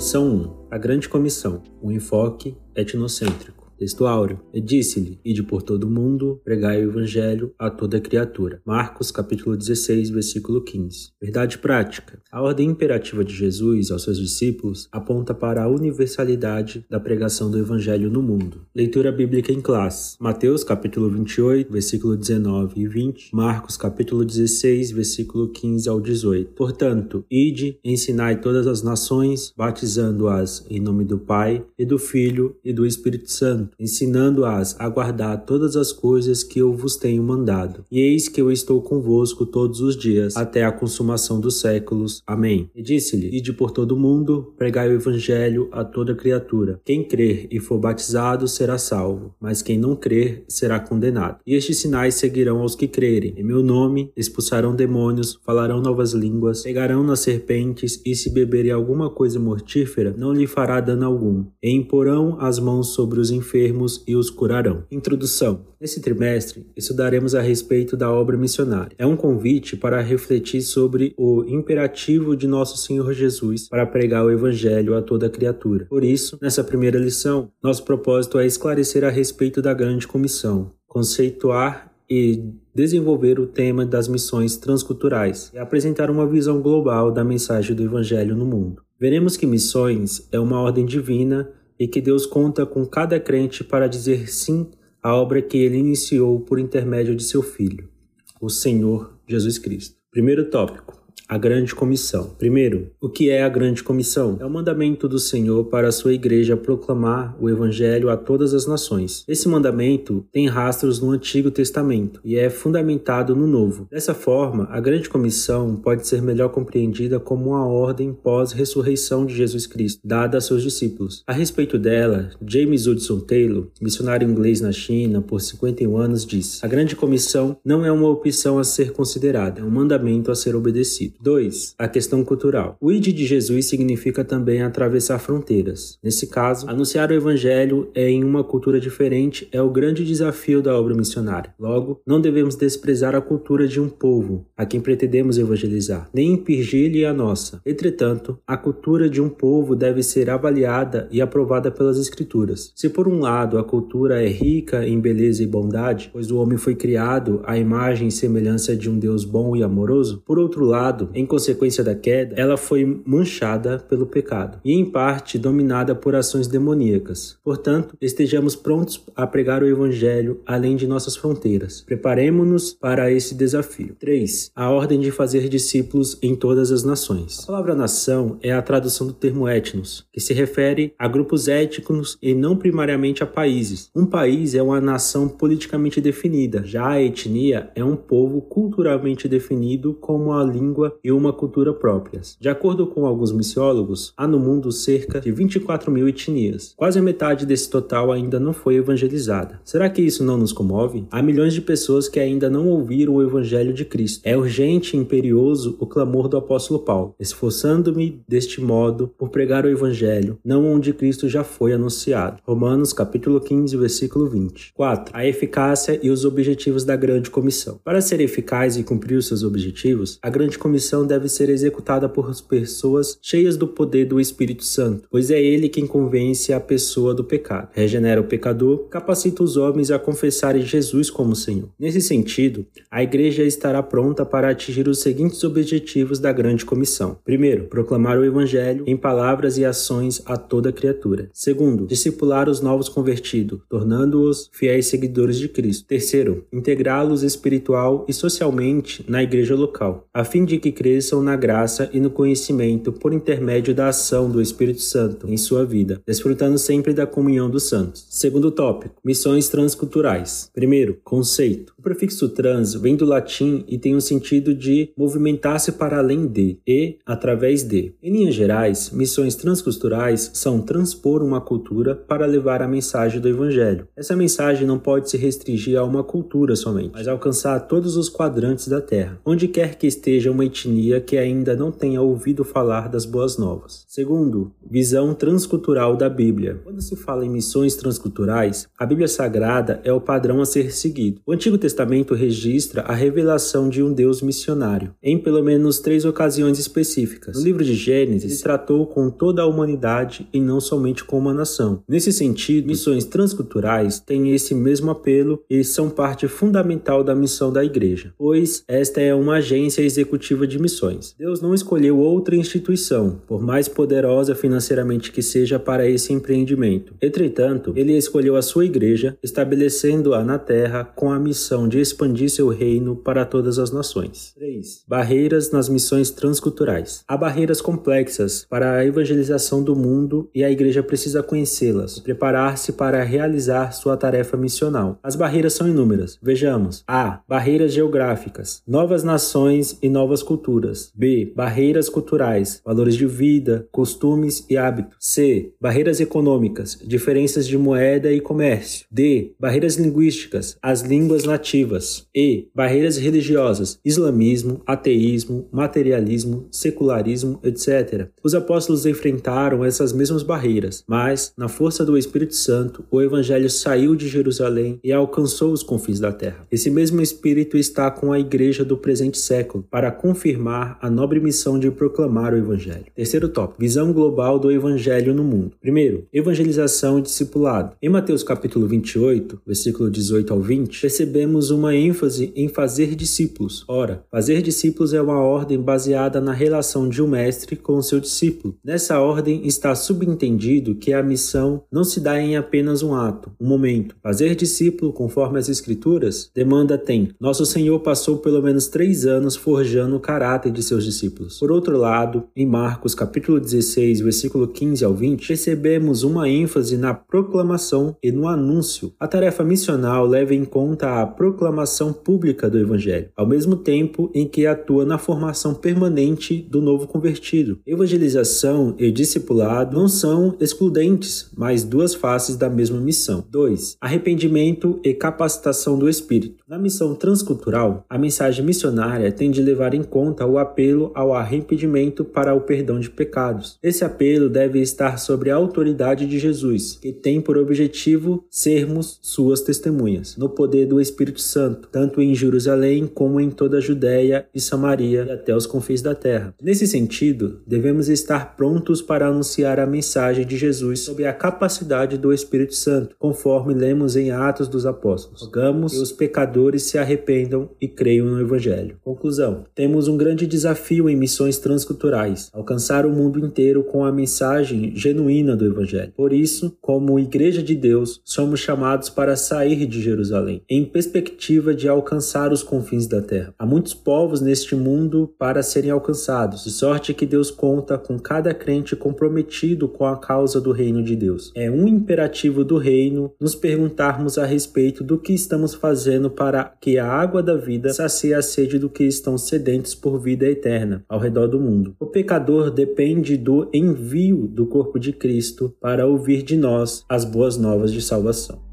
Missão 1 A Grande Comissão Um enfoque etnocêntrico. Texto áureo. E disse-lhe: Ide por todo o mundo, pregai o evangelho a toda criatura. Marcos, capítulo 16, versículo 15. Verdade prática. A ordem imperativa de Jesus aos seus discípulos aponta para a universalidade da pregação do evangelho no mundo. Leitura bíblica em classe. Mateus, capítulo 28, versículo 19 e 20. Marcos, capítulo 16, versículo 15 ao 18. Portanto, ide, ensinai todas as nações, batizando-as em nome do Pai e do Filho e do Espírito Santo ensinando-as a guardar todas as coisas que eu vos tenho mandado. E eis que eu estou convosco todos os dias, até a consumação dos séculos. Amém. E disse-lhe: Ide por todo o mundo, pregai o evangelho a toda criatura. Quem crer e for batizado será salvo, mas quem não crer será condenado. E estes sinais seguirão aos que crerem. Em meu nome expulsarão demônios, falarão novas línguas, pegarão nas serpentes, e se beberem alguma coisa mortífera, não lhe fará dano algum. E imporão as mãos sobre os enfermos enfermos e os curarão. Introdução. Nesse trimestre, estudaremos a respeito da obra missionária. É um convite para refletir sobre o imperativo de nosso Senhor Jesus para pregar o Evangelho a toda criatura. Por isso, nessa primeira lição, nosso propósito é esclarecer a respeito da grande comissão, conceituar e desenvolver o tema das missões transculturais e apresentar uma visão global da mensagem do Evangelho no mundo. Veremos que missões é uma ordem divina e que Deus conta com cada crente para dizer sim à obra que ele iniciou por intermédio de seu Filho, o Senhor Jesus Cristo. Primeiro tópico: a grande comissão. Primeiro, o que é a grande comissão? É o mandamento do Senhor para a sua igreja proclamar o evangelho a todas as nações. Esse mandamento tem rastros no Antigo Testamento e é fundamentado no Novo. Dessa forma, a grande comissão pode ser melhor compreendida como uma ordem pós-ressurreição de Jesus Cristo, dada a seus discípulos. A respeito dela, James Hudson Taylor, missionário inglês na China por 51 anos, diz: A grande comissão não é uma opção a ser considerada, é um mandamento a ser obedecido. 2. A questão cultural. O ID de Jesus significa também atravessar fronteiras. Nesse caso, anunciar o evangelho é em uma cultura diferente é o grande desafio da obra missionária. Logo, não devemos desprezar a cultura de um povo a quem pretendemos evangelizar, nem impingir-lhe a nossa. Entretanto, a cultura de um povo deve ser avaliada e aprovada pelas escrituras. Se por um lado a cultura é rica em beleza e bondade, pois o homem foi criado à imagem e semelhança de um Deus bom e amoroso, por outro lado, em consequência da queda, ela foi manchada pelo pecado e, em parte, dominada por ações demoníacas. Portanto, estejamos prontos a pregar o Evangelho além de nossas fronteiras. Preparemos-nos para esse desafio. 3. A ordem de fazer discípulos em todas as nações. A palavra nação é a tradução do termo etnos, que se refere a grupos étnicos e não primariamente a países. Um país é uma nação politicamente definida, já a etnia é um povo culturalmente definido como a língua e uma cultura próprias. De acordo com alguns missiólogos, há no mundo cerca de 24 mil etnias. Quase metade desse total ainda não foi evangelizada. Será que isso não nos comove? Há milhões de pessoas que ainda não ouviram o evangelho de Cristo. É urgente e imperioso o clamor do apóstolo Paulo, esforçando-me deste modo por pregar o evangelho, não onde Cristo já foi anunciado. Romanos capítulo 15, versículo 20. 4. A eficácia e os objetivos da grande comissão. Para ser eficaz e cumprir os seus objetivos, a grande comissão missão deve ser executada por pessoas cheias do poder do Espírito Santo, pois é ele quem convence a pessoa do pecado, regenera o pecador, capacita os homens a confessarem Jesus como Senhor. Nesse sentido, a igreja estará pronta para atingir os seguintes objetivos da grande comissão. Primeiro, proclamar o evangelho em palavras e ações a toda criatura. Segundo, discipular os novos convertidos, tornando-os fiéis seguidores de Cristo. Terceiro, integrá-los espiritual e socialmente na igreja local, a fim de que cresçam na graça e no conhecimento por intermédio da ação do Espírito Santo em sua vida, desfrutando sempre da comunhão dos santos. Segundo tópico: missões transculturais. Primeiro, conceito. O prefixo trans vem do latim e tem o sentido de movimentar-se para além de e através de. Em linhas gerais, missões transculturais são transpor uma cultura para levar a mensagem do evangelho. Essa mensagem não pode se restringir a uma cultura somente, mas alcançar todos os quadrantes da terra. Onde quer que esteja uma etnia etnia que ainda não tenha ouvido falar das boas novas. Segundo, visão transcultural da Bíblia. Quando se fala em missões transculturais, a Bíblia Sagrada é o padrão a ser seguido. O Antigo Testamento registra a revelação de um Deus missionário, em pelo menos três ocasiões específicas. No livro de Gênesis, tratou com toda a humanidade e não somente com uma nação. Nesse sentido, missões transculturais têm esse mesmo apelo e são parte fundamental da missão da igreja, pois esta é uma agência executiva de missões. Deus não escolheu outra instituição, por mais poderosa financeiramente que seja, para esse empreendimento. Entretanto, ele escolheu a sua igreja, estabelecendo-a na terra com a missão de expandir seu reino para todas as nações. 3. Barreiras nas missões transculturais. Há barreiras complexas para a evangelização do mundo e a igreja precisa conhecê-las preparar-se para realizar sua tarefa missional. As barreiras são inúmeras. Vejamos: A. Barreiras geográficas, novas nações e novas culturas. B. Barreiras culturais, valores de vida, costumes e hábitos. C. Barreiras econômicas, diferenças de moeda e comércio. D. Barreiras linguísticas, as línguas nativas. E. Barreiras religiosas, islamismo, ateísmo, materialismo, secularismo, etc. Os apóstolos enfrentaram essas mesmas barreiras, mas, na força do Espírito Santo, o evangelho saiu de Jerusalém e alcançou os confins da terra. Esse mesmo Espírito está com a igreja do presente século para confirmar a nobre missão de proclamar o evangelho. Terceiro tópico: visão global do evangelho no mundo. Primeiro, evangelização e discipulado. Em Mateus capítulo 28, versículo 18 ao 20, percebemos uma ênfase em fazer discípulos. Ora, fazer discípulos é uma ordem baseada na relação de um mestre com o seu discípulo. Nessa ordem está subentendido que a missão não se dá em apenas um ato, um momento. Fazer discípulo, conforme as Escrituras, demanda tem. Nosso Senhor passou pelo menos três anos forjando o caráter de seus discípulos. Por outro lado, em Marcos capítulo 16, versículo 15 ao 20, percebemos uma ênfase na proclamação e no anúncio. A tarefa missional leva em conta a proclamação pública do Evangelho, ao mesmo tempo em que atua na formação permanente do novo convertido. Evangelização e discipulado não são excludentes, mas duas faces da mesma missão. 2. Arrependimento e capacitação do Espírito. Na missão transcultural, a mensagem missionária tem de levar em conta o apelo ao arrependimento para o perdão de pecados. Esse apelo deve estar sobre a autoridade de Jesus, que tem por objetivo sermos suas testemunhas, no poder do Espírito Santo, tanto em Jerusalém como em toda a Judéia e Samaria e até os confins da terra. Nesse sentido, devemos estar prontos para anunciar a mensagem de Jesus sob a capacidade do Espírito Santo, conforme lemos em Atos dos Apóstolos. Rogamos que os pecadores se arrependam e creiam no Evangelho. Conclusão: temos um grande desafio em missões transculturais, alcançar o mundo inteiro com a mensagem genuína do Evangelho. Por isso, como Igreja de Deus, somos chamados para sair de Jerusalém, em perspectiva de alcançar os confins da terra. Há muitos povos neste mundo para serem alcançados, de sorte que Deus conta com cada crente comprometido com a causa do reino de Deus. É um imperativo do reino nos perguntarmos a respeito do que estamos fazendo para que a água da vida sacie a sede do que estão sedentos por vida eterna ao redor do mundo. O pecador depende do envio do corpo de Cristo para ouvir de nós as boas novas de salvação.